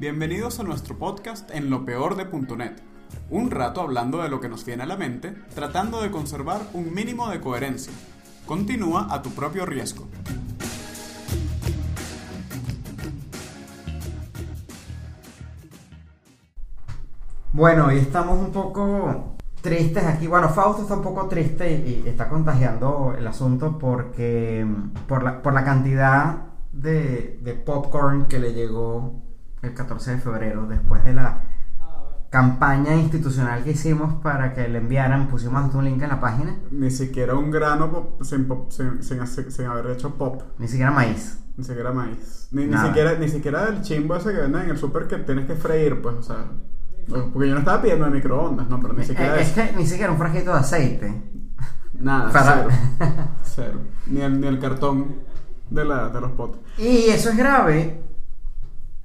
Bienvenidos a nuestro podcast en lo peor de .net. Un rato hablando de lo que nos viene a la mente, tratando de conservar un mínimo de coherencia. Continúa a tu propio riesgo. Bueno, hoy estamos un poco tristes aquí. Bueno, Fausto está un poco triste y, y está contagiando el asunto porque por la, por la cantidad de, de popcorn que le llegó el 14 de febrero después de la campaña institucional que hicimos para que le enviaran, pusimos un link en la página, Ni siquiera un grano pop- sin, pop- sin- sin sin haber hecho pop. ni siquiera maíz. Ni siquiera maíz. Ni, ni siquiera, ni siquiera el chimbo ese que venden en el súper que tienes que freír, pues, o sea. Porque yo no estaba pidiendo de microondas, no, pero ni siquiera Eh, es que ni siquiera un frasquito de aceite. Nada, Para- cero. Cero. Ni el, ni el cartón de, la, de los potes. Y eso es grave.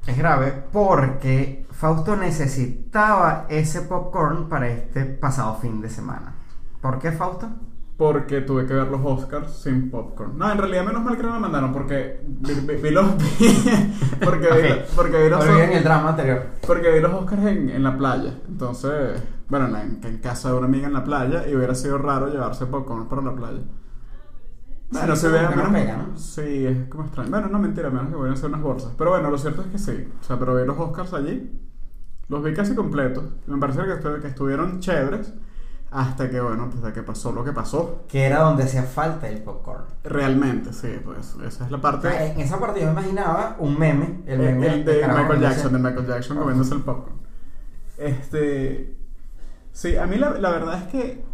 Es grave porque Fausto necesitaba ese popcorn para este pasado fin de semana. ¿Por qué, Fausto? Porque tuve que ver los Oscars sin popcorn. No, en realidad menos mal que no me mandaron porque vi, vi- vi los... porque, vi, porque, vi los el drama anterior. porque vi los Oscars en, en la playa. Entonces, bueno, en, en- en casa de una amiga en la playa y hubiera sido raro llevarse popcorn para la playa. Bueno, Sí, se ve no menos- pega, ¿no? Sí, es como extraño. Bueno, no mentira, menos que vayan a ser unas bolsas. Pero bueno, lo cierto es que sí. O sea, pero vi los Oscars allí. Los vi casi completos. Me parece que, estu- que estuvieron chéveres. Hasta que, bueno, pues de que pasó lo que pasó. Que era donde hacía falta el popcorn. Realmente, sí, pues esa es la O parte. sea, en esa parte yo me imaginaba un meme. El El, meme el de carajo Michael Jackson, de Michael Jackson comiéndose el popcorn. Este. Sí, a mí la, la verdad es que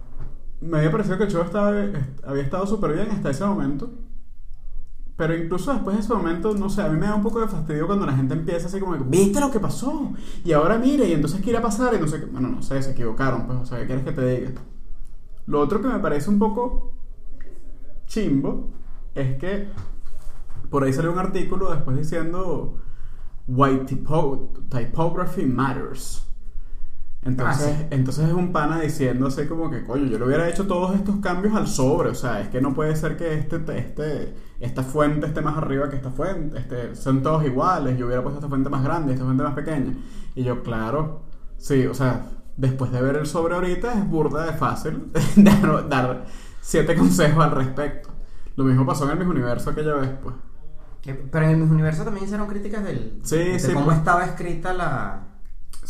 me había parecido que el show estaba, est- había estado súper bien hasta ese momento. Pero incluso después de ese momento, no sé, a mí me da un poco de fastidio cuando la gente empieza así como, ¿viste lo que pasó? Y ahora mire, y entonces a pasar, y no sé qué. Bueno, no sé, se equivocaron, pues, o sea, ¿qué quieres que te diga? Lo otro que me parece un poco chimbo es que por ahí salió un artículo después diciendo White typo- typography matters. Entonces, Ah, sí. entonces es un pana diciendo así como que, coño, yo le hubiera hecho todos estos cambios al sobre. O sea, es que no puede ser que este, este, esta fuente esté más arriba que esta fuente. Este, son todos iguales. Yo hubiera puesto esta fuente más grande y esta fuente más pequeña. Y yo, claro, sí, o sea, después de ver el sobre ahorita es burda de fácil dar, dar siete consejos al respecto. Lo mismo pasó en el Miss Universo aquella vez, pues. Pero en el Miss Universo también hicieron críticas del, Sí, de sí, cómo pues. estaba escrita la.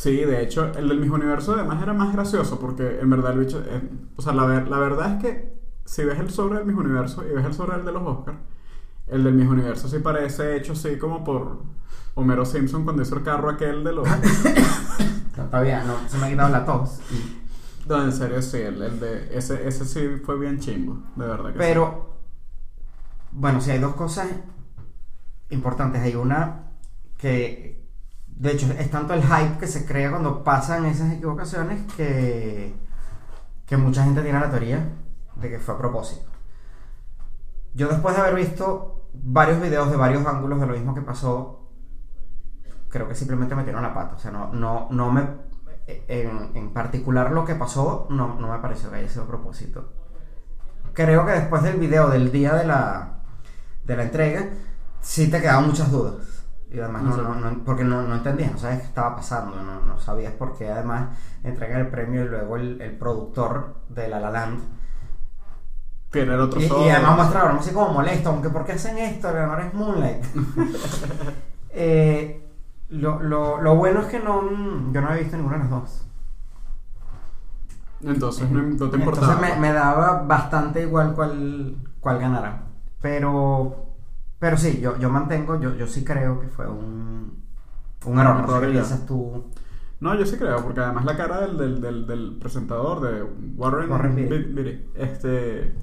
Sí, de hecho, el del mismo universo además era más gracioso porque en verdad el bicho... eh, o sea, la, ver- la verdad es que si ves el sobre del mismo universo y ves el sobre del de los Oscars, el del mismo universo sí parece hecho así como por Homero Simpson cuando hizo el carro aquel de los... No, todavía no, se me ha quitado la tos. no, en serio, sí, el, el de... Ese, ese sí fue bien chimbo, de verdad que sí. Pero, bueno, sí hay dos cosas importantes. Hay una que, de hecho, es tanto el hype que se crea cuando pasan esas equivocaciones que, que mucha gente tiene la teoría de que fue a propósito. Yo después de haber visto varios videos de varios ángulos de lo mismo que pasó, creo que simplemente metieron la pata. O sea, no, no, no me... En, en particular lo que pasó no, no me pareció que haya sido a propósito creo que después del video del día de la, de la entrega, sí te quedaban muchas dudas. Y además, no, no- no- porque no, no entendías, no sabías qué estaba pasando, no, no sabías por qué además entregan el premio y luego el, el productor de La La Land. Tiene el otro Y, y además muestra broma así como molesto, aunque ¿por qué hacen esto? El ganador es Moonlight. Eh, lo, lo, lo bueno es que no, yo no había visto ninguna de las dos. Entonces no, no te importaba. Entonces me, me daba bastante igual cuál, cuál ganara. Pero, pero sí, yo, yo mantengo, yo, yo sí creo que fue un, un error. No sé qué piensas tú. No, yo sí creo, porque además la cara del, del, del, del presentador de Warren, Warren Beatty. Be- Beatty, este,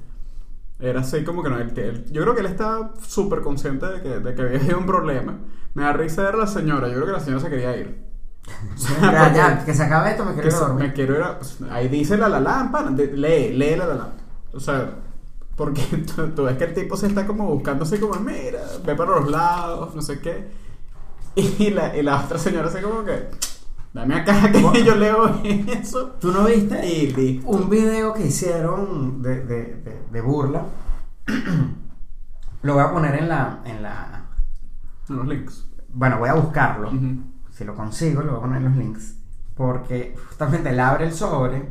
era así como que no, él- él- yo creo que él estaba súper consciente de que, de que había un problema. Me da risa ver a la señora, yo creo que la señora se quería ir. O sea, Ya, que se acabe esto, me quiero ir a se- dormir. me quiero ir a- pues, ahí dice la la lámpara, lee, lee la la lámpara. O sea, porque tú, tú ves que el tipo se está como buscando así como, mira, ve para los lados, no sé qué. Y la, y la otra señora así como que, dame acá que yo leo eso. ¿Tú no viste Y listo. un video que hicieron de, de, de, de burla? Lo voy a poner en la, en la... Los links. Bueno, voy a buscarlo. Si lo consigo, le voy a poner los links, porque justamente él abre el sobre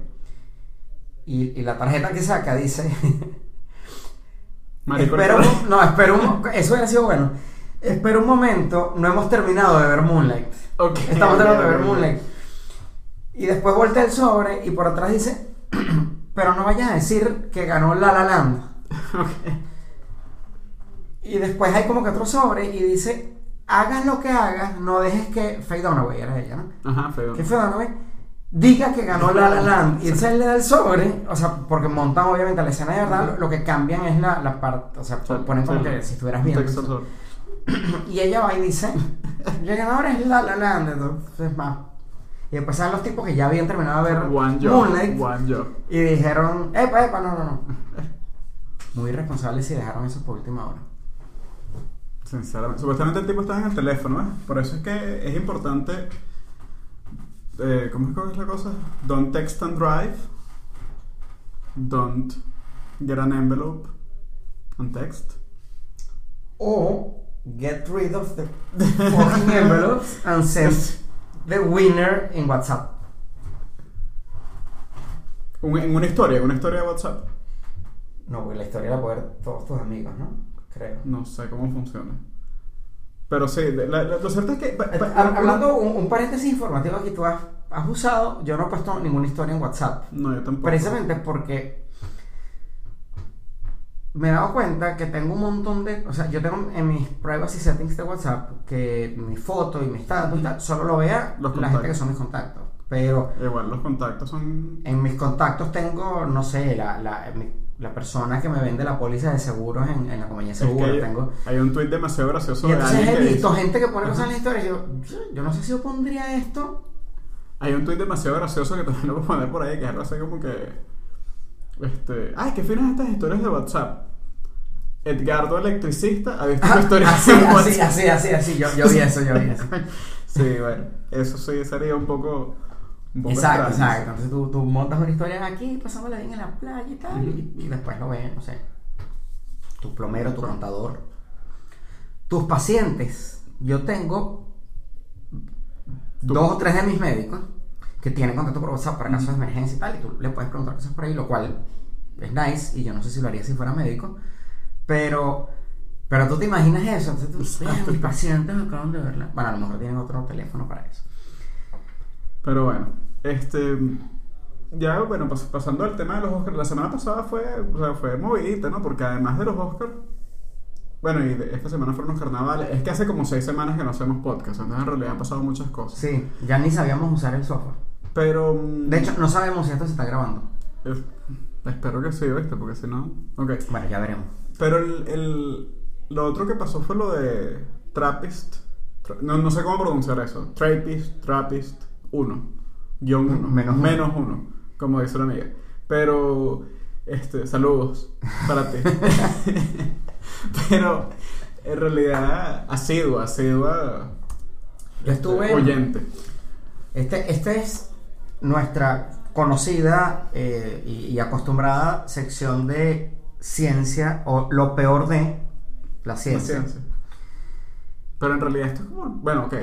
y, y la tarjeta que saca dice... Espero, no, espero un, eso hubiera sido bueno. Espera un momento, no hemos terminado de ver Moonlight. Ok, Estamos tratando de ver. Moonlight. Y después voltea el sobre y por atrás dice, pero no vayas a decir que ganó La La Land. Y después hay como que otro sobre y dice, hagas lo que hagas, no dejes que Faye Dunaway era ella, ¿no? Ajá, feo. Que Faye Dunaway diga que ganó La La Land. Y entonces él le da el sobre, o sea, porque montan obviamente la escena de verdad, lo, que cambian es la, la parte, o sea, ponen como que si estuvieras viendo. texto. Y ella va y dice, el ganador es La La Land, entonces más. Y después salen los tipos que ya habían terminado de ver One job. Moonlight One job. y dijeron, epa, epa, no, no, no. Muy irresponsables si dejaron eso por última hora. Sinceramente. Supuestamente el tipo estaba en el teléfono, ¿eh? Por eso es que es importante. Eh, ¿Cómo es que es la cosa? Don't text and drive. Don't get an envelope and text. O get rid of the fucking envelopes and send the winner in WhatsApp. Un- en una historia, en una historia de WhatsApp. No, porque la historia la pueden ver todos tus amigos, ¿no? Creo. No sé cómo funciona. Pero sí, la- la- lo cierto es que. pa- pa- hab- Hablando un, un paréntesis informativo que tú has, has usado, yo no he puesto ninguna historia en WhatsApp. No, yo tampoco. Precisamente porque me he dado cuenta que tengo un montón de. O sea, yo tengo en mis privacy settings de WhatsApp que mi foto y mi status y tal, solo lo vea Los la gente que son mis contactos. Pero Igual los contactos son. en mis contactos tengo, no sé, la, la, mi- la persona que me vende la póliza de seguros en, en la compañía de seguros. hay, tengo. hay un tuit demasiado gracioso Y de entonces alguien he visto dice- gente que pone cosas en la historia yo, yo, no sé si yo pondría esto. Hay un tuit demasiado gracioso que también lo voy a poner por ahí, que es así como que. Este. Ay, qué finas estas historias de WhatsApp. Edgardo Electricista ha visto tu historia así, de así, así, así, así, yo, yo vi eso, yo vi eso. Sí, bueno, eso sí sería un poco. Un poco Exacto, exacto. Entonces tú, tú montas una historia aquí, pasándola bien en la playa y tal, y, y después lo ves, no sé. Tu plomero, tu contador. Tus pacientes. Yo tengo Tú. dos o tres de mis médicos que tienen contacto por WhatsApp para casos de emergencia y tal, y tú le puedes preguntar cosas por ahí, lo cual es nice, y yo no sé si lo haría si fuera médico, pero. Pero tú te imaginas eso, entonces tú, Exacto. "Vean, mis pacientes acaban de verla. Bueno, a lo mejor tienen otro teléfono para eso. Pero bueno, este. Ya, bueno, pas- pasando al tema de los Oscars, la semana pasada fue, o sea, fue movidita, ¿no? Porque además de los Oscars, bueno, y de- esta semana fueron los carnavales, es que hace como seis semanas que no hacemos podcast, entonces en realidad han pasado muchas cosas. Sí, ya ni sabíamos usar el software. Pero. mm, De hecho, no sabemos si esto se está grabando. es- espero que sí, ¿viste? Porque si no. Ok. Bueno, ya veremos. Pero el, el- lo otro que pasó fue lo de Trappist. Tra- No, no sé cómo pronunciar eso. Trappist, Trappist 1. Guión 1. Menos uno. Menos 1. Como dice la amiga. Pero, este, saludos para ti. Pero, en realidad, asidua, asidua. Yo este, estuve- Oyente. Este, este es nuestra conocida eh, y, y acostumbrada sección de ciencia o lo peor de la La ciencia. ciencia. Pero en realidad esto es como. Bueno, ok.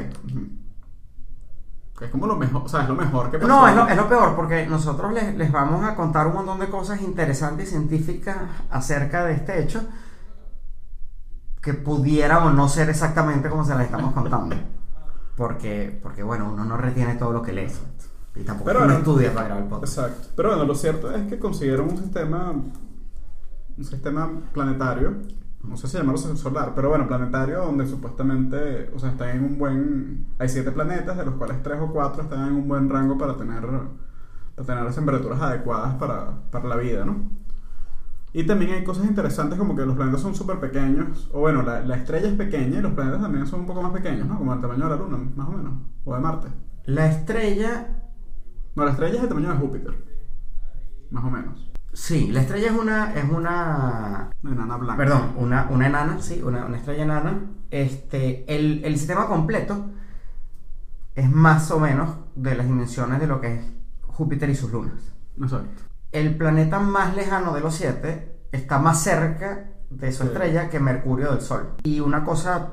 Es como lo mejor. O sea, es lo mejor que. No, es lo, es lo peor porque nosotros les, les vamos a contar un montón de cosas interesantes y científicas acerca de este hecho que pudiera o no ser exactamente como se las estamos contando. Porque, porque bueno, uno no retiene todo lo que lee. Y tampoco Pero uno bueno, estudia para grabar el podcast. Exacto. Pero bueno, lo cierto es que consiguieron un sistema. Un sistema planetario. No sé si llamarlo solar, pero bueno, planetario donde supuestamente. O sea, están en un buen. Hay siete planetas, de los cuales tres o cuatro están en un buen rango para tener. Para tener las temperaturas adecuadas para, para la vida, ¿no? Y también hay cosas interesantes como que los planetas son súper pequeños. O bueno, la, la estrella es pequeña y los planetas también son un poco más pequeños, ¿no? Como el tamaño de la Luna, más o menos. O de Marte. La estrella No, la estrella es el tamaño de Júpiter. Más o menos. Sí, la estrella es una, es una, Una enana blanca. perdón, una, una enana, sí, una, una estrella enana. Este, el, el sistema completo es más o menos de las dimensiones de lo que es Júpiter y sus lunas. Exacto. El planeta más lejano de los siete está más cerca de su Sí. estrella que Mercurio del Sol. Y una cosa,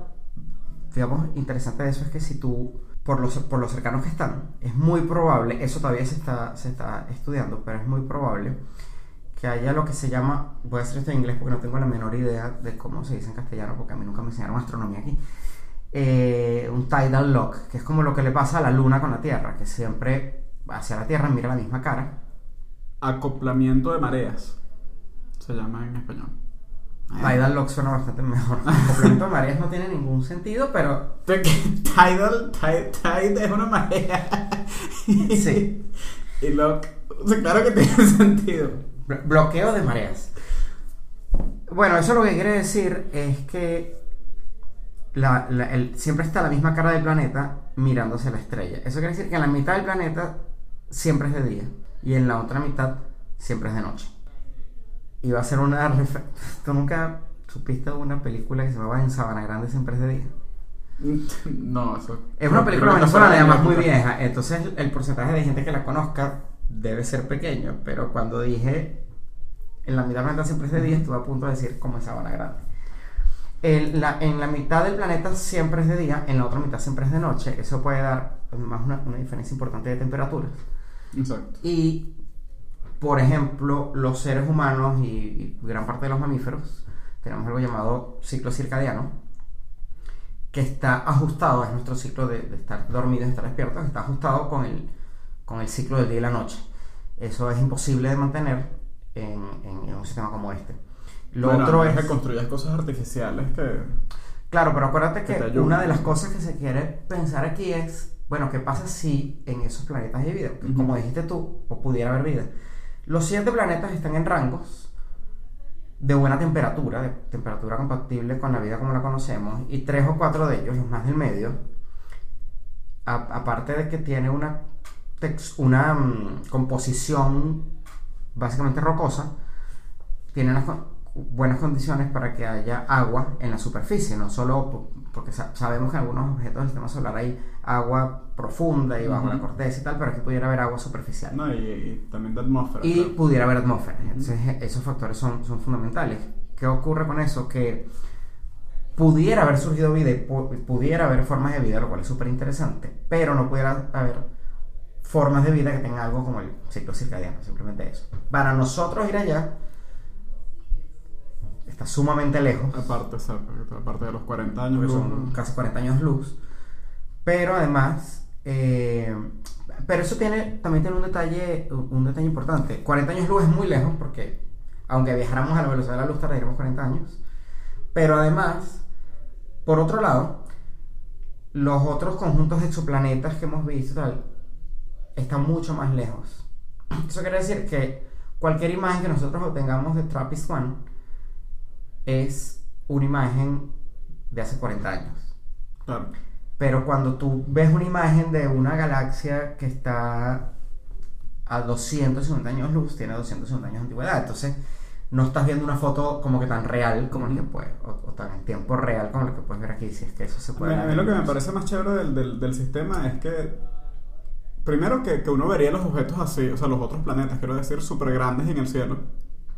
digamos, interesante de eso es que si tú por los, por los cercanos que están, es muy probable, eso todavía se está, se está estudiando, pero es muy probable que haya lo que se llama, voy a decir esto en inglés porque no tengo la menor idea de cómo se dice en castellano, porque a mí nunca me enseñaron astronomía aquí, eh, un tidal lock, que es como lo que le pasa a la luna con la Tierra, que siempre hacia la Tierra mira la misma cara. Acoplamiento de mareas. Se llama en español. Tidal lock suena bastante mejor. Acoplamiento de mareas no tiene ningún sentido, pero... Tidal, tide, tide es una marea. Sí. y lock, o sea, claro que tiene sentido. Blo- Bloqueo de mareas. Bueno, eso lo que quiere decir es que la- la- el- siempre está la misma cara del planeta mirándose la estrella. Eso quiere decir que en la mitad del planeta siempre es de día y en la otra mitad siempre es de noche. Y va a ser una... ¿Tú nunca supiste de una película que se llamaba En Sabana Grande siempre es de día? No, eso. Es una película venezolana, además muy vieja. Entonces el porcentaje de gente que la conozca debe ser pequeño. Pero cuando dije en la mitad del planeta siempre es de día, estuve a punto de decir como en Sabana Grande. El- la- en la mitad del planeta siempre es de día, en la otra mitad siempre es de noche. Eso puede dar además una, una diferencia importante de temperaturas. Exacto. Y, por ejemplo, los seres humanos y, y gran parte de los mamíferos tenemos algo llamado ciclo circadiano, que está ajustado, es nuestro ciclo de, de estar dormidos estar despiertos, está ajustado con el, con el ciclo del día y la noche. Eso es imposible de mantener en, en- en un sistema como este. Lo Bueno, otro es... que construyas cosas artificiales que. Claro, pero acuérdate Que que una de las cosas que se quiere pensar aquí es, bueno, ¿qué pasa si en esos planetas hay vida? Que Ujú. Como dijiste tú, o pudiera haber vida. Los siete planetas están en rangos de buena temperatura, de temperatura compatible con la vida como la conocemos, y tres o cuatro de ellos, los más del medio, aparte de que tiene una, una mm, composición básicamente rocosa, tiene unas buenas condiciones para que haya agua en la superficie, no solo po- porque sa- sabemos que en algunos objetos del sistema solar hay agua profunda y bajo Ujú. la corteza y tal, pero aquí pudiera haber agua superficial. No, y, y también de atmósfera. Y claro. pudiera haber atmósfera. Entonces, e- esos factores son, son fundamentales. ¿Qué ocurre con eso? Que pudiera haber surgido vida y pu- pudiera haber formas de vida, lo cual es súper interesante, pero no pudiera haber formas de vida que tengan algo como el ciclo circadiano, simplemente eso. Para nosotros ir allá está sumamente lejos, Aparte, aparte de los 40 años. luz, son casi 40 años luz, pero además, eh, pero eso tiene, también tiene un detalle, un detalle importante. 40 años luz es muy lejos porque, aunque viajáramos a la velocidad de la luz, tardaríamos 40 años. Pero además, por otro lado, los otros conjuntos de exoplanetas que hemos visto tal, están mucho más lejos. Eso quiere decir que cualquier imagen que nosotros obtengamos de TRAPPIST-1 es una imagen de hace 40 años. Claro. Pero cuando tú ves una imagen de una galaxia que está a 250 años luz, tiene 250 años de antigüedad. Entonces, no estás viendo una foto como que tan real como la que puedes, o, o tan en tiempo real como la que puedes ver aquí, si es que eso se A puede. mí, a mí lo que me parece más chévere del, del, del sistema es que, primero, que, que uno vería los objetos así, o sea, los otros planetas, quiero decir, súper grandes en el cielo.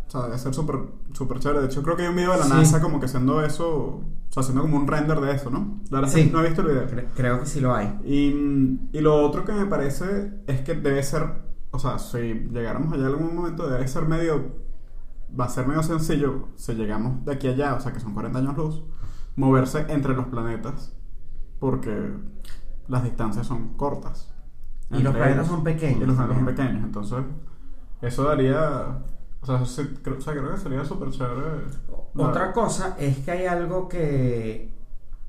O sea, debe ser súper súper chévere. De hecho, creo que hay un video de la Sí. NASA como que haciendo eso, o sea, haciendo como un render de eso, ¿no? La verdad Sí. no he visto el video. Cre- creo que sí lo hay. Y, y lo otro que me parece es que debe ser, o sea, si llegáramos allá en algún momento, debe ser medio, va a ser medio sencillo, si llegamos de aquí a allá, o sea, que son 40 años luz, moverse entre los planetas, porque las distancias son cortas. Y los planetas son pequeños Y los planetas son pequeños, entonces eso daría, o sea, sí, creo, o sea, creo que sería súper chévere. Otra cosa es que hay algo que,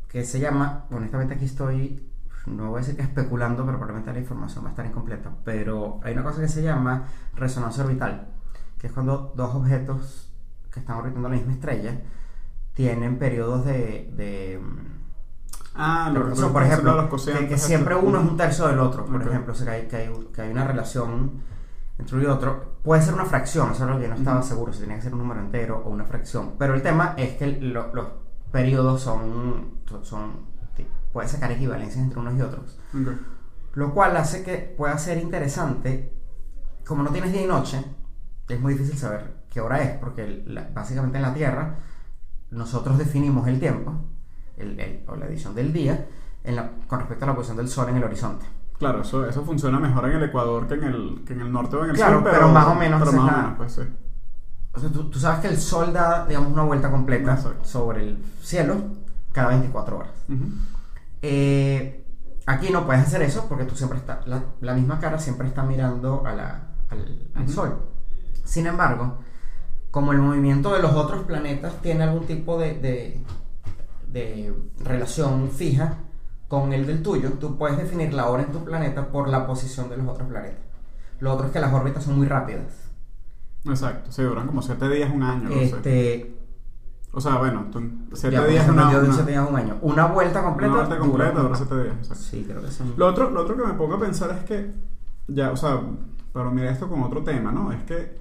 que se llama, honestamente aquí estoy, no voy a decir que especulando, pero probablemente la información va a estar incompleta, pero hay una cosa que se llama resonancia orbital, que es cuando dos objetos que están orbitando la misma estrella tienen periodos de... de Ah, lo que por ejemplo, los que, que siempre uno es un tercio del otro, por Ok. ejemplo, o sea, que hay, que, hay, que hay una relación entre uno y otro. Puede ser una fracción, eso es lo que no estaba Ujú. seguro, si tenía que ser un número entero o una fracción. Pero el tema es que lo- los periodos son, son, puede sacar equivalencias entre unos y otros. Ok. Lo cual hace que pueda ser interesante, como no tienes día y noche, es muy difícil saber qué hora es, porque la- básicamente en la Tierra nosotros definimos el tiempo, el- el- o la edición del día, en la- con respecto a la posición del sol en el horizonte. Claro, eso, eso funciona mejor en el Ecuador que en el, que en el norte o en el Claro, sur, pero más o menos Pero más o menos, pues sí. O sea, tú, tú sabes que el sol da, digamos, una vuelta completa Exacto. sobre el cielo cada 24 horas. Ujú. Eh, aquí no puedes hacer eso porque tú siempre estás, la, la misma cara siempre está mirando a la- al, al Ujú. sol. Sin embargo, como el movimiento de los otros planetas tiene algún tipo de, de, de relación fija con el del tuyo, tú puedes definir la hora en tu planeta por la posición de los otros planetas. Lo otro es que las órbitas son muy rápidas. Exacto, sí, duran como 7 días, un año. Este, O sea, bueno, 7 ya, por días, una, yo una, siete días un año. Una vuelta completa. una vuelta dura completa, como- dura 7 días. exacto. Sí, creo que sí. Lo otro, lo otro que me pongo a pensar es que, ya, o sea, para mirar esto con otro tema, ¿no? Es que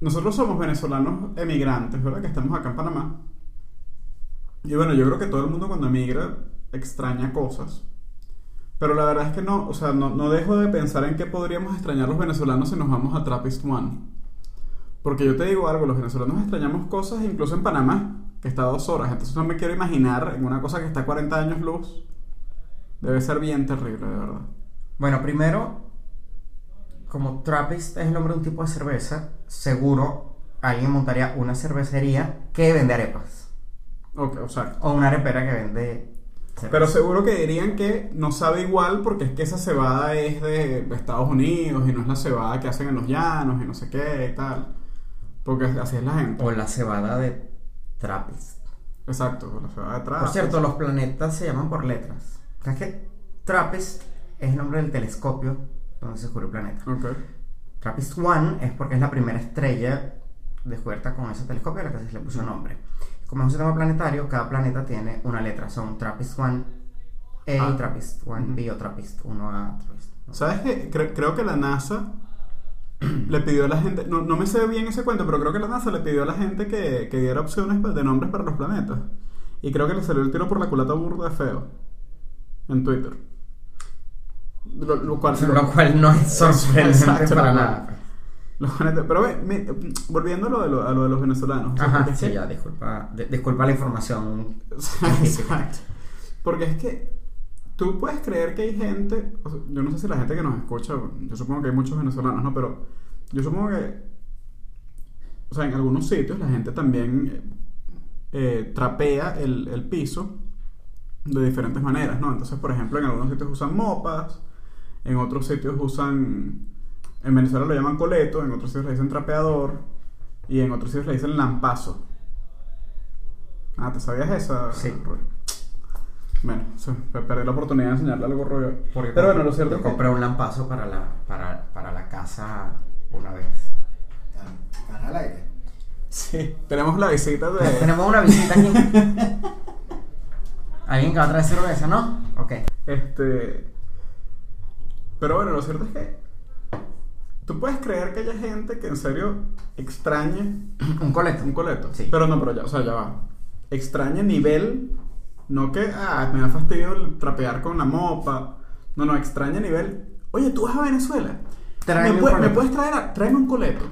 nosotros somos venezolanos emigrantes, ¿verdad? Que estamos acá en Panamá. Y bueno, yo creo que todo el mundo cuando emigra extraña cosas. Pero la verdad es que no, o sea, no, no dejo de pensar en qué podríamos extrañar los venezolanos si nos vamos a Trappist One. Porque yo te digo algo, los venezolanos extrañamos cosas incluso en Panamá, que está a dos horas. Entonces no me quiero imaginar en una cosa que está a 40 años luz. Debe ser bien terrible, de verdad. Bueno, primero, como Trappist es el nombre de un tipo de cerveza, seguro alguien montaría una cervecería que vende arepas. Ok, o sea, O una arepera que vende cerveza. pero seguro que dirían que no sabe igual porque es que esa cebada es de Estados Unidos y no es la cebada que hacen en los llanos y no sé qué y tal. Porque así es la gente. O la cebada de Trappist. Exacto, la cebada de atrás. Por cierto, los planetas se llaman por letras. ¿Sabes que Trappist es el nombre del telescopio donde se descubrió el planeta? Ok. Trappist One es porque es la primera estrella descubierta con ese telescopio a la que se le puso nombre. Como es un sistema planetario, cada planeta tiene una letra. Son Trappist One A, Ah. Trappist One B o Trappist 1A. Trappist ¿Sabes qué? Cre- creo que la NASA le pidió a la gente, no, no me sé bien ese cuento, pero creo que la NASA le pidió a la gente que, que diera opciones de nombres para los planetas. Y creo que le salió el tiro por la culata burda de feo. En Twitter. Lo, lo cual, Lo cual no es sorprendente para no, nada. Pero ve, mi- volviendo a lo, de lo, a lo de los venezolanos. o sea, es sí, que- ya, disculpa, de- disculpa la información. Exacto. Porque es que tú puedes creer que hay gente, o sea, yo no sé si la gente que nos escucha, yo supongo que hay muchos venezolanos, ¿no? Pero yo supongo que, o sea, en algunos sitios la gente también eh, trapea el, el piso de diferentes maneras, ¿no? Entonces, por ejemplo, en algunos sitios usan mopas, en otros sitios usan, en Venezuela lo llaman coleto, en otros sitios le dicen trapeador y en otros sitios le dicen lampazo. Ah, ¿te sabías esa? Sí. Bueno, perdí la oportunidad de enseñarle algo rollo. Porque Pero bueno, lo cierto yo es que... compré un lampazo para la, para, para la casa una vez. ¿Están, están al aire? Sí, tenemos la visita de... Tenemos una visita aquí. ¿Alguien que va a traer cerveza, no? Ok. Este. Pero bueno, lo cierto es que. Tú puedes creer que haya gente que en serio extrañe Un coleto. un coleto. Sí. Pero no, pero ya, o sea, ya va. Extrañe nivel. No que, ah, me da fastidio trapear con la mopa. No, no, extrañe nivel. Oye, tú vas a Venezuela. ¿Me, un pue- coleto. ¿Me puedes traer a, tráeme un coleto?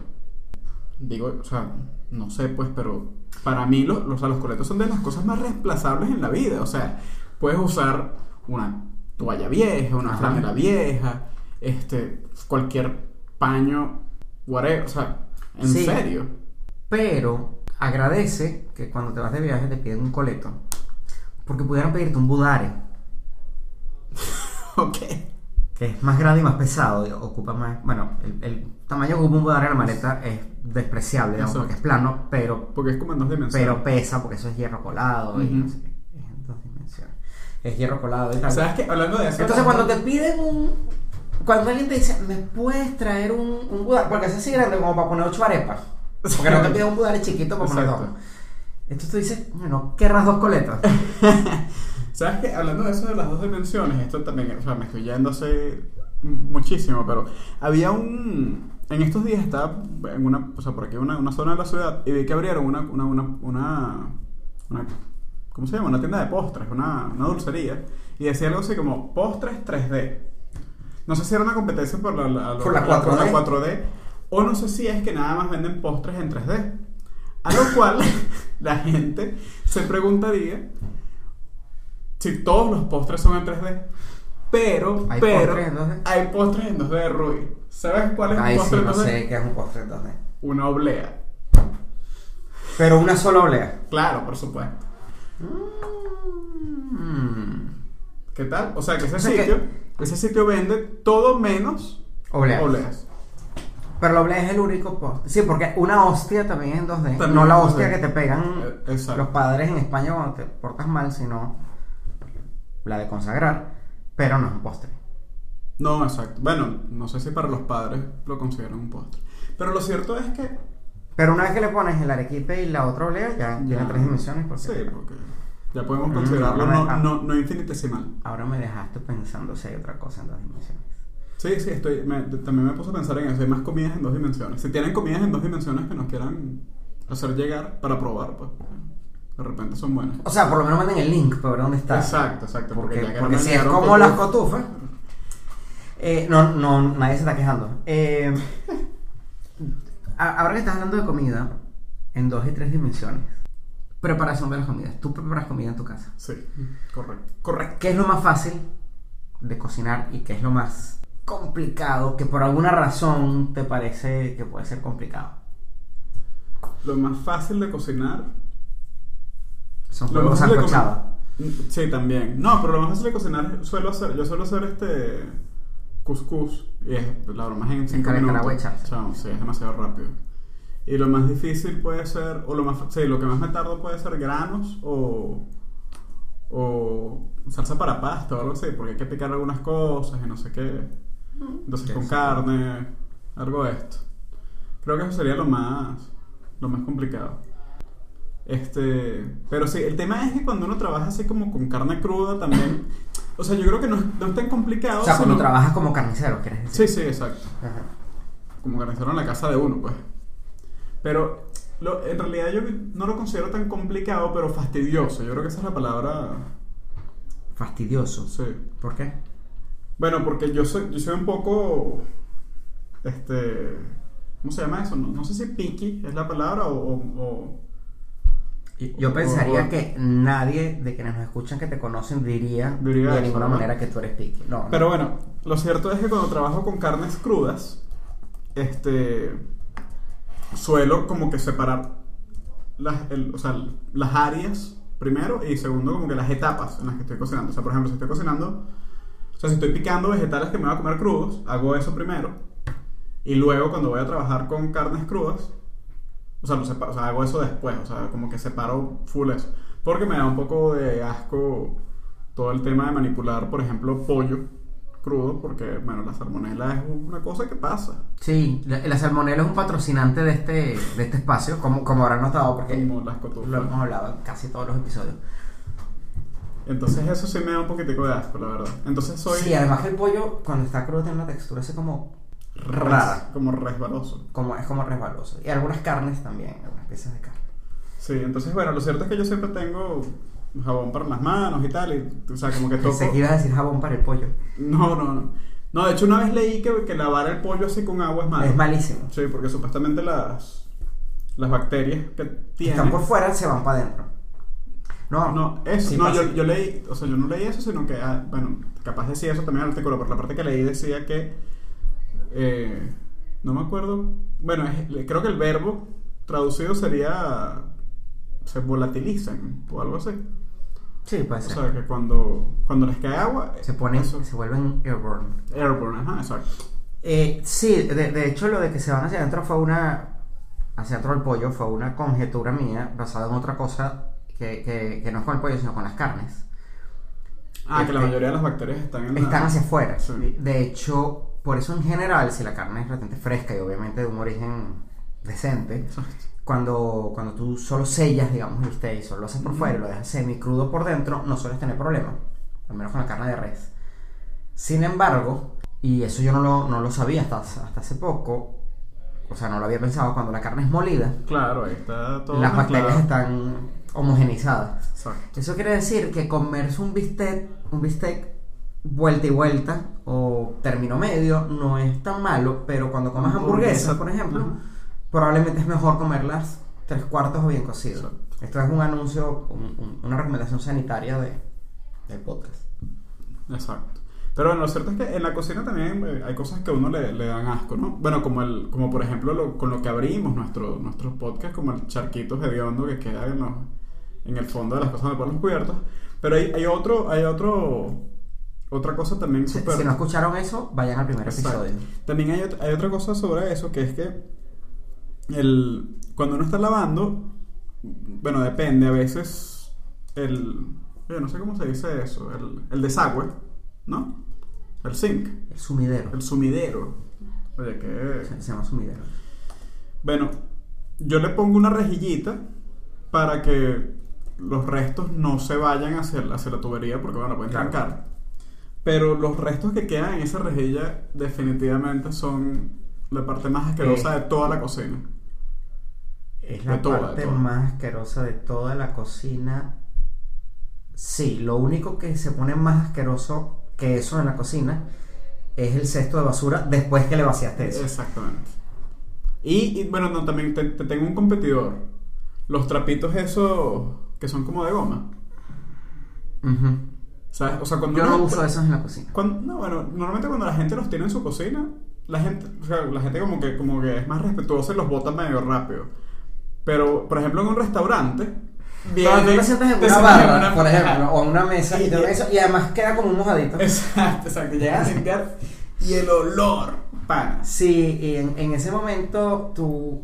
Digo, o sea, no sé, pues, pero para mí los, los, coletos son de las cosas más reemplazables en la vida. O sea, puedes usar una toalla vieja, una Ajá. franela vieja, este, cualquier paño, whatever. O sea, en Sí. serio. Pero agradece que cuando te vas de viaje te piden un coleto. Porque pudieran pedirte un budare, ok. que es más grande y más pesado. Ocupa más. Bueno, el, el tamaño que ocupa un budare en la maleta es despreciable, digamos, porque es plano, pero, Porque es como en dos dimensiones. pero pesa, porque eso es hierro colado y Ujú. no sé qué. Es en dos dimensiones. Es hierro colado y tal. ¿Sabes qué? Hablando de eso. Entonces cuando te piden un... Cuando alguien te dice, ¿me puedes traer un, un budare? Porque es así grande como para poner ocho arepas. Porque no te piden un budare chiquito para poner dos. Entonces tú dices, bueno, querrás dos coletas. ¿Sabes qué? Hablando de eso de las dos dimensiones, esto también, o sea, me estoy yendo hace muchísimo, pero había un... En estos días estaba en una, o sea, por aquí, una, una zona de la ciudad, y vi que abrieron una, una, una, una, una- ¿cómo se llama? Una tienda de postres, una, una dulcería, y decía algo así como postres 3D. No sé si era una competencia por la, la- Por la la- 4D. 4D, o no sé si es que nada más venden postres en 3D. A lo cual la gente se preguntaría Sí, todos los postres son en 3D. Pero, ¿Hay pero, postres en 2D? hay postres en 2D de. ¿Sabes cuál es Ay, un sí, postre en no 2D? sé qué es un postre en 2D. Una oblea. Pero una sola oblea. Claro, por supuesto. Mm. ¿Qué tal? O sea, que ese O sea que- sitio, ese sitio vende todo menos Obleas. obleas. Pero la oblea es el único postre. Sí, porque una hostia también es en 2D. También no la es 2D. hostia que te pegan Eh, exacto. los padres en España cuando te portas mal, sino la de consagrar. Pero no es un postre. No, exacto. Bueno, no sé si para los padres lo consideran un postre. Pero lo cierto es que Pero una vez que le pones el arequipe y la otra oblea, ya, tiene tres dimensiones. Porque Sí, porque ya podemos Mm, considerarlo no, no, no, no infinitesimal. Ahora me dejaste pensando si hay otra cosa en dos dimensiones. Sí, sí, estoy, me- también me puse a pensar en eso. Hay más comidas en dos dimensiones. Si tienen comidas en dos dimensiones que nos quieran hacer llegar para probar, pues de repente son buenas. O sea, por lo menos manden el link para ver dónde está. Exacto, exacto. Porque, si es como las cotufas. eh, no, no, nadie se está quejando. Eh, ahora que estás hablando de comida en dos y tres dimensiones. Preparación de las comidas. Tú preparas comida en tu casa. Sí, correcto. Correcto. ¿Qué es lo más fácil de cocinar y qué es lo más complicado que por alguna razón te parece que puede ser complicado? Lo más fácil de cocinar. Son huevos sancochados. comer- Sí, también. No, pero lo más fácil de cocinar suelo hacer, yo suelo hacer este couscous y es la broma es en 5 calentar minutos. Chao, sí, es demasiado rápido. Y lo más difícil puede ser, o lo más, sí, lo que más me tardo puede ser granos o, o salsa para pasta o algo así, porque hay que picar algunas cosas y no sé qué. Entonces con carne, algo de esto. Creo que eso sería lo más, lo más complicado. Este, pero sí, el tema es que cuando uno trabaja así como con carne cruda también, o sea, yo creo que no es, no es tan complicado. O sea, cuando sino- trabajas como carnicero, ¿quieres decir? Sí, sí, exacto. Ajá. Como carnicero en la casa de uno, pues. Pero lo- en realidad yo no lo considero tan complicado, pero fastidioso. Yo creo que esa es la palabra. Fastidioso. Sí. ¿Por qué? Bueno, porque yo soy, yo soy un poco. Este. ¿Cómo se llama eso? No, no sé si picky es la palabra o. o- o- Yo pensaría O- que nadie de quienes nos escuchan que te conocen diría, Diría de eso, ninguna ¿no? manera que tú eres picky. No, no. Pero bueno, lo cierto es que cuando trabajo con carnes crudas, este. Suelo como que separar las, el- o sea, las áreas primero y segundo como que las etapas en las que estoy cocinando. O sea, por ejemplo, si estoy cocinando, o sea, si estoy picando vegetales que me voy a comer crudos, hago eso primero. Y luego cuando voy a trabajar con carnes crudas, o sea, lo sepa- o sea, hago eso después, o sea, como que separo full eso. Porque me da un poco de asco todo el tema de manipular, por ejemplo, pollo crudo, porque, bueno, la salmonela es una cosa que pasa. Sí, la, la salmonela es un patrocinante de este, de este espacio, como, como habrán notado, porque Como las lo hemos hablado en casi todos los episodios. Entonces eso sí me da un poquitico de asco, la verdad. Entonces soy Sí, además que el pollo cuando está crudo tiene una textura así como rara. como resbaloso. como es como resbaloso. Y algunas carnes también, algunas piezas de carne. Sí, entonces bueno, lo cierto es que yo siempre tengo jabón para las manos y tal, y, o sea, como que toco... Pensé que ibas a decir jabón para el pollo. No, no, no. No, de hecho una vez leí que, que lavar el pollo así con agua es malo. Es malísimo. Sí, porque supuestamente las, las bacterias que Si tiene... están por fuera, se van para adentro. No, No, eso, sí no, yo, yo leí, o sea, yo no leí eso, sino que, ah, bueno, capaz decía eso también en el artículo, pero la parte que leí decía que, eh, no me acuerdo, bueno, es- creo que el verbo traducido sería, se volatilizan o algo así. Sí, puede O ser. sea, que cuando, cuando les cae agua, se ponen, eso- se vuelven airborne. airborne, ajá, exacto. Eh, sí, de, de hecho lo de que se van hacia adentro fue una, hacia adentro del pollo, fue una conjetura mía basada en otra cosa que, que, que no es con el pollo, sino con las carnes. Ah, que la Este, mayoría de las bacterias están en la- Están hacia afuera. Sí. De hecho, por eso en general, si la carne es relativamente fresca y obviamente de un origen decente, cuando, cuando tú solo sellas, digamos, el steak, solo lo haces por Ujú. fuera y lo dejas semi crudo por dentro, no sueles tener problema. Al menos con la carne de res. Sin embargo, y eso yo no lo, no lo sabía hasta, hasta hace poco, o sea, no lo había pensado, cuando la carne es molida, Claro, ahí está todo las bacterias están homogenizadas. Exacto. Eso quiere decir que comerse un bistec, un bistec vuelta y vuelta o término medio no es tan malo, pero cuando comes hamburguesas, por ejemplo, Ajá. Probablemente es mejor comerlas tres cuartos o bien cocido. Exacto. Esto es un anuncio, un- un- una recomendación sanitaria de, del podcast. Exacto. Pero bueno, lo cierto es que en la cocina también eh, hay cosas que a uno le, le dan asco, ¿no? Bueno, como el, como por ejemplo lo- con lo que abrimos nuestro, nuestros podcasts, como el charquito hediondo que queda en, los- en el fondo de las cosas donde ponen los cubiertos. Pero hay, hay otro, hay otro, otra cosa también Si, súper... si no escucharon eso, vayan al primer Exacto. episodio. También hay, hay otra cosa sobre eso, que es que el, cuando uno está lavando, bueno, depende, a veces el... oye, no sé cómo se dice eso, el, el desagüe, ¿no? El sink, El sumidero. el sumidero. Oye, que... Se, se llama sumidero. Bueno, yo le pongo una rejillita para que los restos no se vayan hacia, hacia la tubería porque, bueno, pueden Claro. trancar. Pero los restos que quedan en esa rejilla definitivamente son la parte más asquerosa Eh. de toda la cocina. Es la toda, parte más asquerosa de toda la cocina. Sí, lo único que se pone más asqueroso que eso en la cocina es el cesto de basura después que le vaciaste eso. Exactamente. Y, y, bueno, no, también te, te tengo un competidor. Los trapitos esos que son como de goma. ¿Sabes? O sea, cuando Yo no uso esos en la cocina. Cuando- no, bueno, normalmente cuando la gente los tiene en su cocina, la gente, o sea, la gente como que, como que es más respetuosa y los bota medio rápido. Pero, por ejemplo, en un restaurante, Cuando tú te sientas en te una barra, una- por ejemplo, o en una mesa, y, Y- te- eso- y además queda como un mojadito. Exacto, exacto. Llegas a y el olor, panas. Sí, y en, en ese momento tú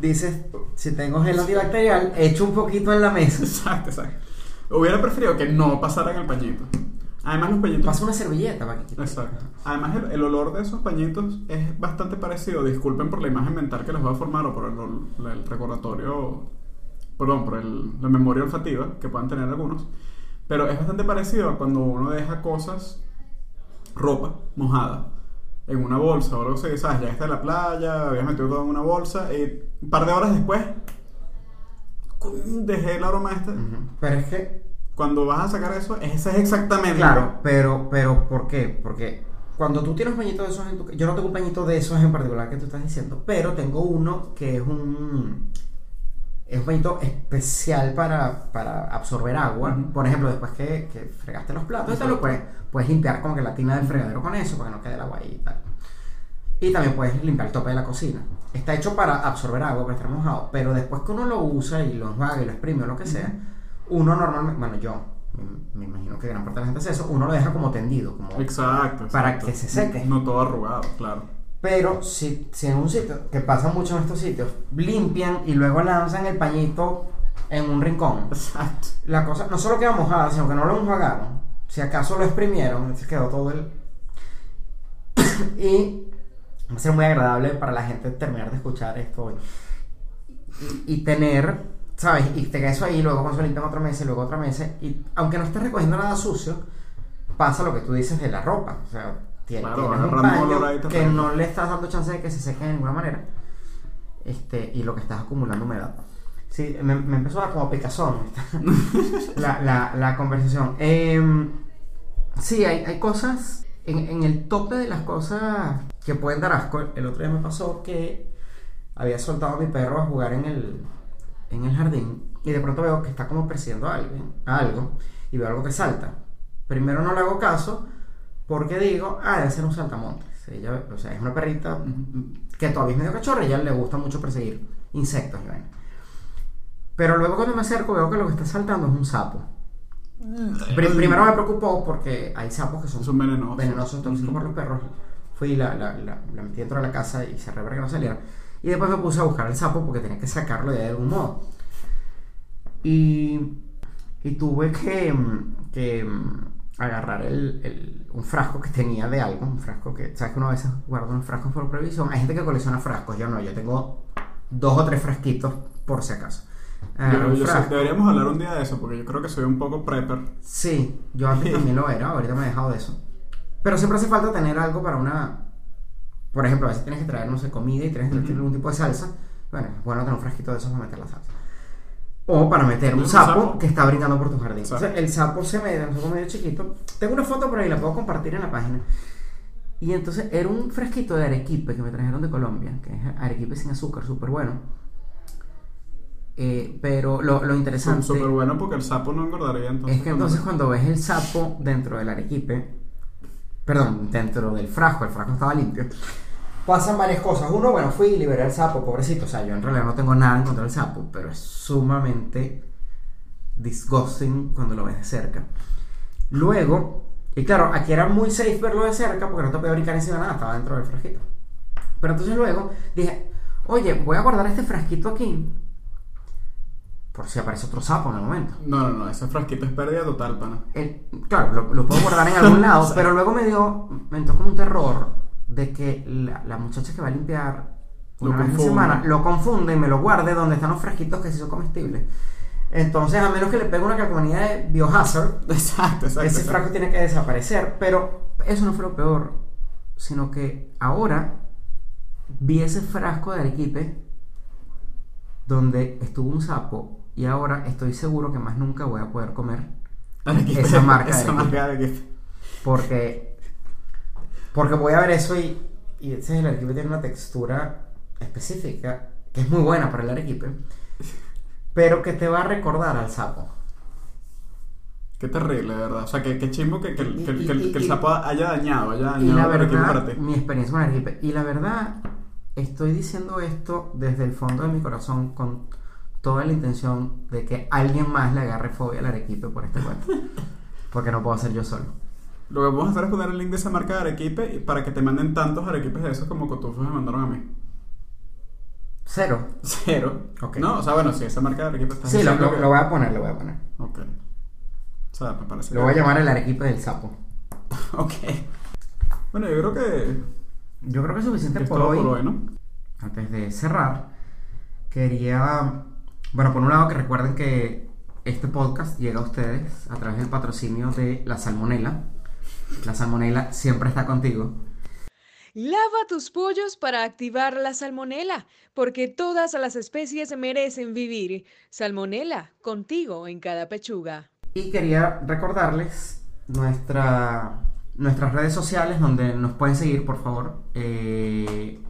dices, si tengo gel antibacterial, echo un poquito en la mesa. Exacto, exacto. Hubiera preferido que no pasaran el pañito. Además, los pañitos. Pasa una servilleta para que quite. Exacto. Además, el, el olor de esos pañitos es bastante parecido. Disculpen por la imagen mental que les voy a formar o por el, el recordatorio, perdón, por el- la memoria olfativa que puedan tener algunos. Pero es bastante parecido a cuando uno deja cosas, ropa mojada, en una bolsa o algo así. ¿Sabes? Ya está en la playa, habías metido todo en una bolsa y un par de horas después dejé el aroma este. Pero es que Cuando vas a sacar eso, ese es exactamente. Claro, pero, pero ¿por qué? Porque cuando tú tienes un pañito de esos en tu yo no tengo un pañito de esos en particular que tú estás diciendo, pero tengo uno que es un es un pañito especial para, para absorber agua. Por ejemplo, después que, que fregaste los platos, esto lo puedes, puedes limpiar como que la tina del fregadero con eso para que no quede el agua ahí y tal. Y también puedes limpiar el tope de la cocina. Está hecho para absorber agua, para estar mojado, pero después que uno lo usa y lo enjuaga y lo exprime o lo que sea, uno normalmente, bueno, yo me, imagino que gran parte de la gente hace eso, uno lo deja como tendido, como Exacto, Para exacto. que se seque. No todo arrugado, claro. Pero si, si en un sitio, que pasa mucho en estos sitios, limpian y luego lanzan el pañito en un rincón, Exacto. la cosa no solo queda mojada, sino que no lo enjuagaron. Si acaso lo exprimieron, entonces quedó todo el. y va a ser muy agradable para la gente terminar de escuchar esto hoy. Y, y tener, ¿sabes? Y te queda eso ahí, luego se limpian otra mesa y luego otra mesa. Y aunque no estés recogiendo nada sucio, pasa lo que tú dices de la ropa. O sea, tiene- Claro, tienes un te que no le estás dando chance de que se seque de ninguna manera. Este, y lo que estás acumulando humedad. Sí, me, me empezó a dar como picazón la, la, la conversación. Em, sí, hay, hay cosas. En, en el tope de las cosas que pueden dar asco, el otro día me pasó que había soltado a mi perro a jugar en el, en el jardín y de pronto veo que está como persiguiendo a alguien, a algo y veo algo que salta. Primero no le hago caso porque digo, ah, debe ser un saltamontes. Ella, o sea, es una perrita que todavía es medio cachorra y a ella le gusta mucho perseguir insectos vaina. Pero luego cuando me acerco veo que lo que está saltando es un sapo. Pri- primero me preocupó porque hay sapos que son, Son venenosos. venenosos, tóxicos Ujú. por los perros. Fui y la, la, la, la metí dentro de la casa y cerré para que no saliera. Y después me puse a buscar el sapo porque tenía que sacarlo de algún modo. Y, y tuve que, mm, que mm, agarrar el, el- un frasco que tenía de algo, un frasco que, sabes que uno a veces guarda unos frascos por previsión. Hay gente que colecciona frascos, yo no, yo tengo dos o tres frasquitos por si acaso. Yo- un yo sé- deberíamos hablar un día de eso, porque yo creo que soy un poco prepper. Sí, yo antes también lo era, ahorita me he dejado de eso. Pero siempre hace falta tener algo para una. Por ejemplo, a veces tienes que traer, no sé, comida y tienes que traer Ujú. algún tipo de salsa. Bueno, es bueno tener un frasquito de esos para meter la salsa. O para meter un sapo, sapo. que está brincando por tu jardín. El sapo se me un sapo medio chiquito. Tengo una foto por ahí, la puedo compartir en la página. Y entonces era un fresquito de arequipe que me trajeron de Colombia, que es arequipe sin azúcar, súper bueno. Eh, pero lo, lo interesante Súper bueno porque el sapo no engordaría entonces. es que entonces cuando ves el sapo dentro del arequipe, perdón, dentro del frasco, el frasco estaba limpio, pasan varias cosas. Uno, bueno, fui y liberé al sapo, pobrecito. O sea, yo en realidad no tengo nada en contra del sapo, pero es sumamente disgusting cuando lo ves de cerca. Luego, y claro, aquí era muy safe verlo de cerca porque no te podía brincar encima de nada, estaba dentro del frasquito. Pero entonces luego dije, oye, voy a guardar este frasquito aquí por si aparece otro sapo en el momento. No, no, no, ese frasquito es pérdida total, pana. El- claro, lo, lo puedo guardar en algún lado, pero luego me dio, me entró como un terror de que la, la muchacha que va a limpiar Lo una vez a la semana lo confunde y me lo guarde donde están los frasquitos que sí son comestibles. Entonces, a menos que le pegue una calcomanía de biohazard, Exacto, exacto. ese frasco tiene que desaparecer. Pero eso no fue lo peor, sino que ahora vi ese frasco de arequipe donde estuvo un sapo y ahora estoy seguro que más nunca voy a poder comer Arequipe, esa marca de arequipe. marca de arequipe. porque porque voy a ver eso y, y ese el arequipe tiene una textura específica que es muy buena para el arequipe pero que te va a recordar al sapo Qué terrible, de verdad. O sea, que, qué chimbo que, que, el- que, el- Y- que el- y- que el y- sapo haya dañado, haya y dañado la el arequipe verdad para ti. mi experiencia con el arequipe y la verdad estoy diciendo esto desde el fondo de mi corazón con toda la intención de que alguien más le agarre fobia al arequipe por este cuento porque no puedo ser yo solo Lo que vamos a hacer es poner el link de esa marca de arequipe para que te manden tantos arequipes de esos como cotufos me mandaron a mí. cero Cero. Ok. No, o sea, bueno, sí, esa marca de arequipe está sí lo, lo- lo voy a poner lo voy a poner Ok. O sea, me parece lo que- voy a llamar el arequipe del sapo Ok. Bueno, yo creo que, yo creo que es suficiente que es por todo hoy por hoy, ¿no? antes de cerrar, quería, bueno, por un lado que recuerden que este podcast llega a ustedes a través del patrocinio de la salmonela. La salmonela siempre está contigo. Lava tus pollos para activar la salmonela, porque todas las especies merecen vivir. Salmonela, contigo en cada pechuga. Y quería recordarles nuestra, nuestras redes sociales donde nos pueden seguir, por favor. eh,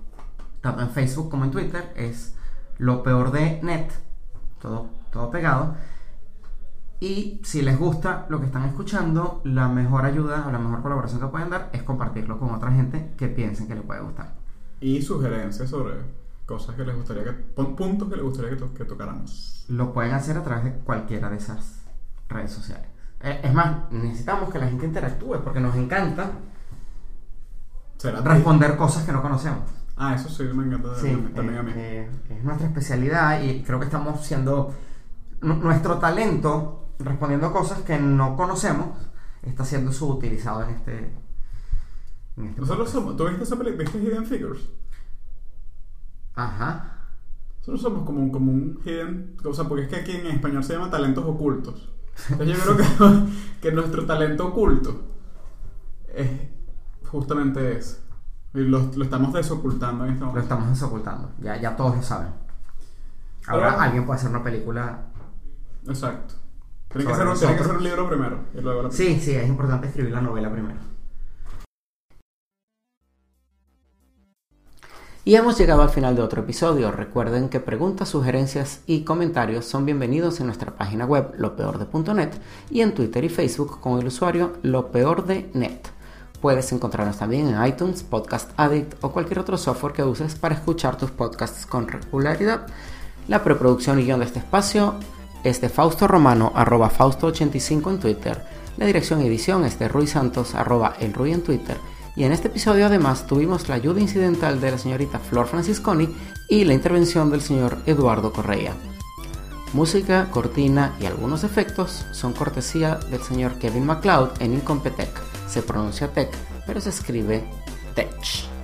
tanto en Facebook como en Twitter. Es lo peor de net. Todo, todo pegado. Y si les gusta lo que están escuchando, la mejor ayuda o la mejor colaboración que pueden dar es compartirlo con otra gente que piensen que le puede gustar. Y sugerencias sobre cosas que les gustaría que... puntos que les gustaría que, to- que tocáramos. Lo pueden hacer a través de cualquiera de esas redes sociales. Eh, Es más, necesitamos que la gente interactúe porque nos encanta ¿Será responder cosas que no conocemos. Ah, eso sí, me encanta Sí, también, también eh, a mí. eh, es nuestra especialidad y creo que estamos siendo nu- nuestro talento respondiendo cosas que no conocemos está siendo subutilizado en este, en este Nosotros somos... ¿Tú viste esa película? ¿Viste Hidden Figures? Ajá. Nosotros somos como un, como un hidden... O sea, porque es que aquí en español se llama talentos ocultos. Entonces yo creo que, que nuestro talento oculto es justamente ese. Y lo, lo estamos desocultando en este Lo momento. estamos desocultando. Ya, ya todos lo saben. Ahora Pero- alguien puede hacer una película. Exacto. Tiene que, ser un, tiene que nosotros. ser un libro primero. Y luego la película. Sí, sí, es importante escribir la novela primero. Y hemos llegado al final de otro episodio. Recuerden que preguntas, sugerencias y comentarios son bienvenidos en nuestra página web lopeorde.net y en Twitter y Facebook con el usuario lopeordenet. Puedes encontrarnos también en iTunes, Podcast Addict o cualquier otro software que uses para escuchar tus podcasts con regularidad. La preproducción y guion de este espacio es de Fausto Romano, arroba Fausto85 en Twitter. La dirección y edición es de Rui Santos, arroba El Rui en Twitter. Y en este episodio además tuvimos la ayuda incidental de la señorita Flor Francisconi y la intervención del señor Eduardo Correa. Música, cortina y algunos efectos son cortesía del señor Kevin MacLeod en Incompetech. Se pronuncia tech, pero se escribe tech.